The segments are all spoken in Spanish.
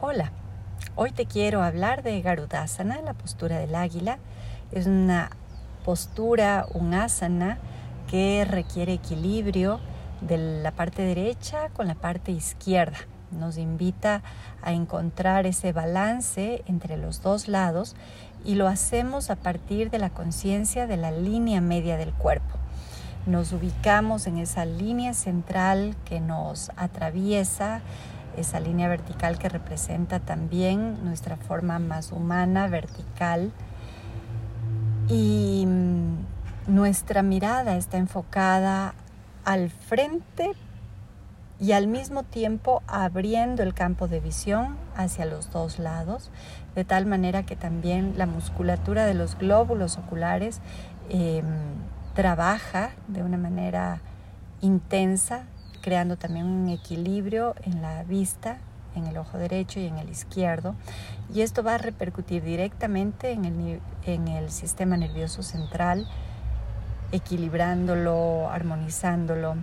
Hola, hoy te quiero hablar de Garudasana, la postura del águila. Es una postura, un asana que requiere equilibrio de la parte derecha con la parte izquierda. Nos invita a encontrar ese balance entre los dos lados y lo hacemos a partir de la conciencia de la línea media del cuerpo. Nos ubicamos en esa línea central que nos atraviesa esa línea vertical que representa también nuestra forma más humana, vertical. Y mm, nuestra mirada está enfocada al frente y al mismo tiempo abriendo el campo de visión hacia los dos lados, de tal manera que también la musculatura de los glóbulos oculares em, trabaja de una manera intensa creando también un equilibrio en la vista, en el ojo derecho y en el izquierdo. Y esto va a repercutir directamente en el, en el sistema nervioso central, equilibrándolo, armonizándolo.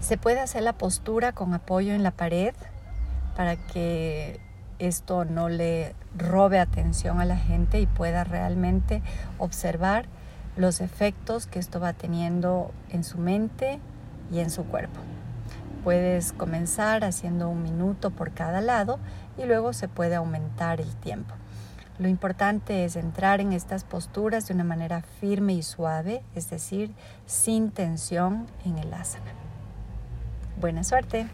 Se puede hacer la postura con apoyo en la pared para que esto no le robe atención a la gente y pueda realmente observar los efectos que esto va teniendo en su mente y en su cuerpo. Puedes comenzar haciendo un minuto por cada lado y luego se puede aumentar el tiempo. Lo importante es entrar en estas posturas de una manera firme y suave, es decir, sin tensión en el asana. Buena suerte.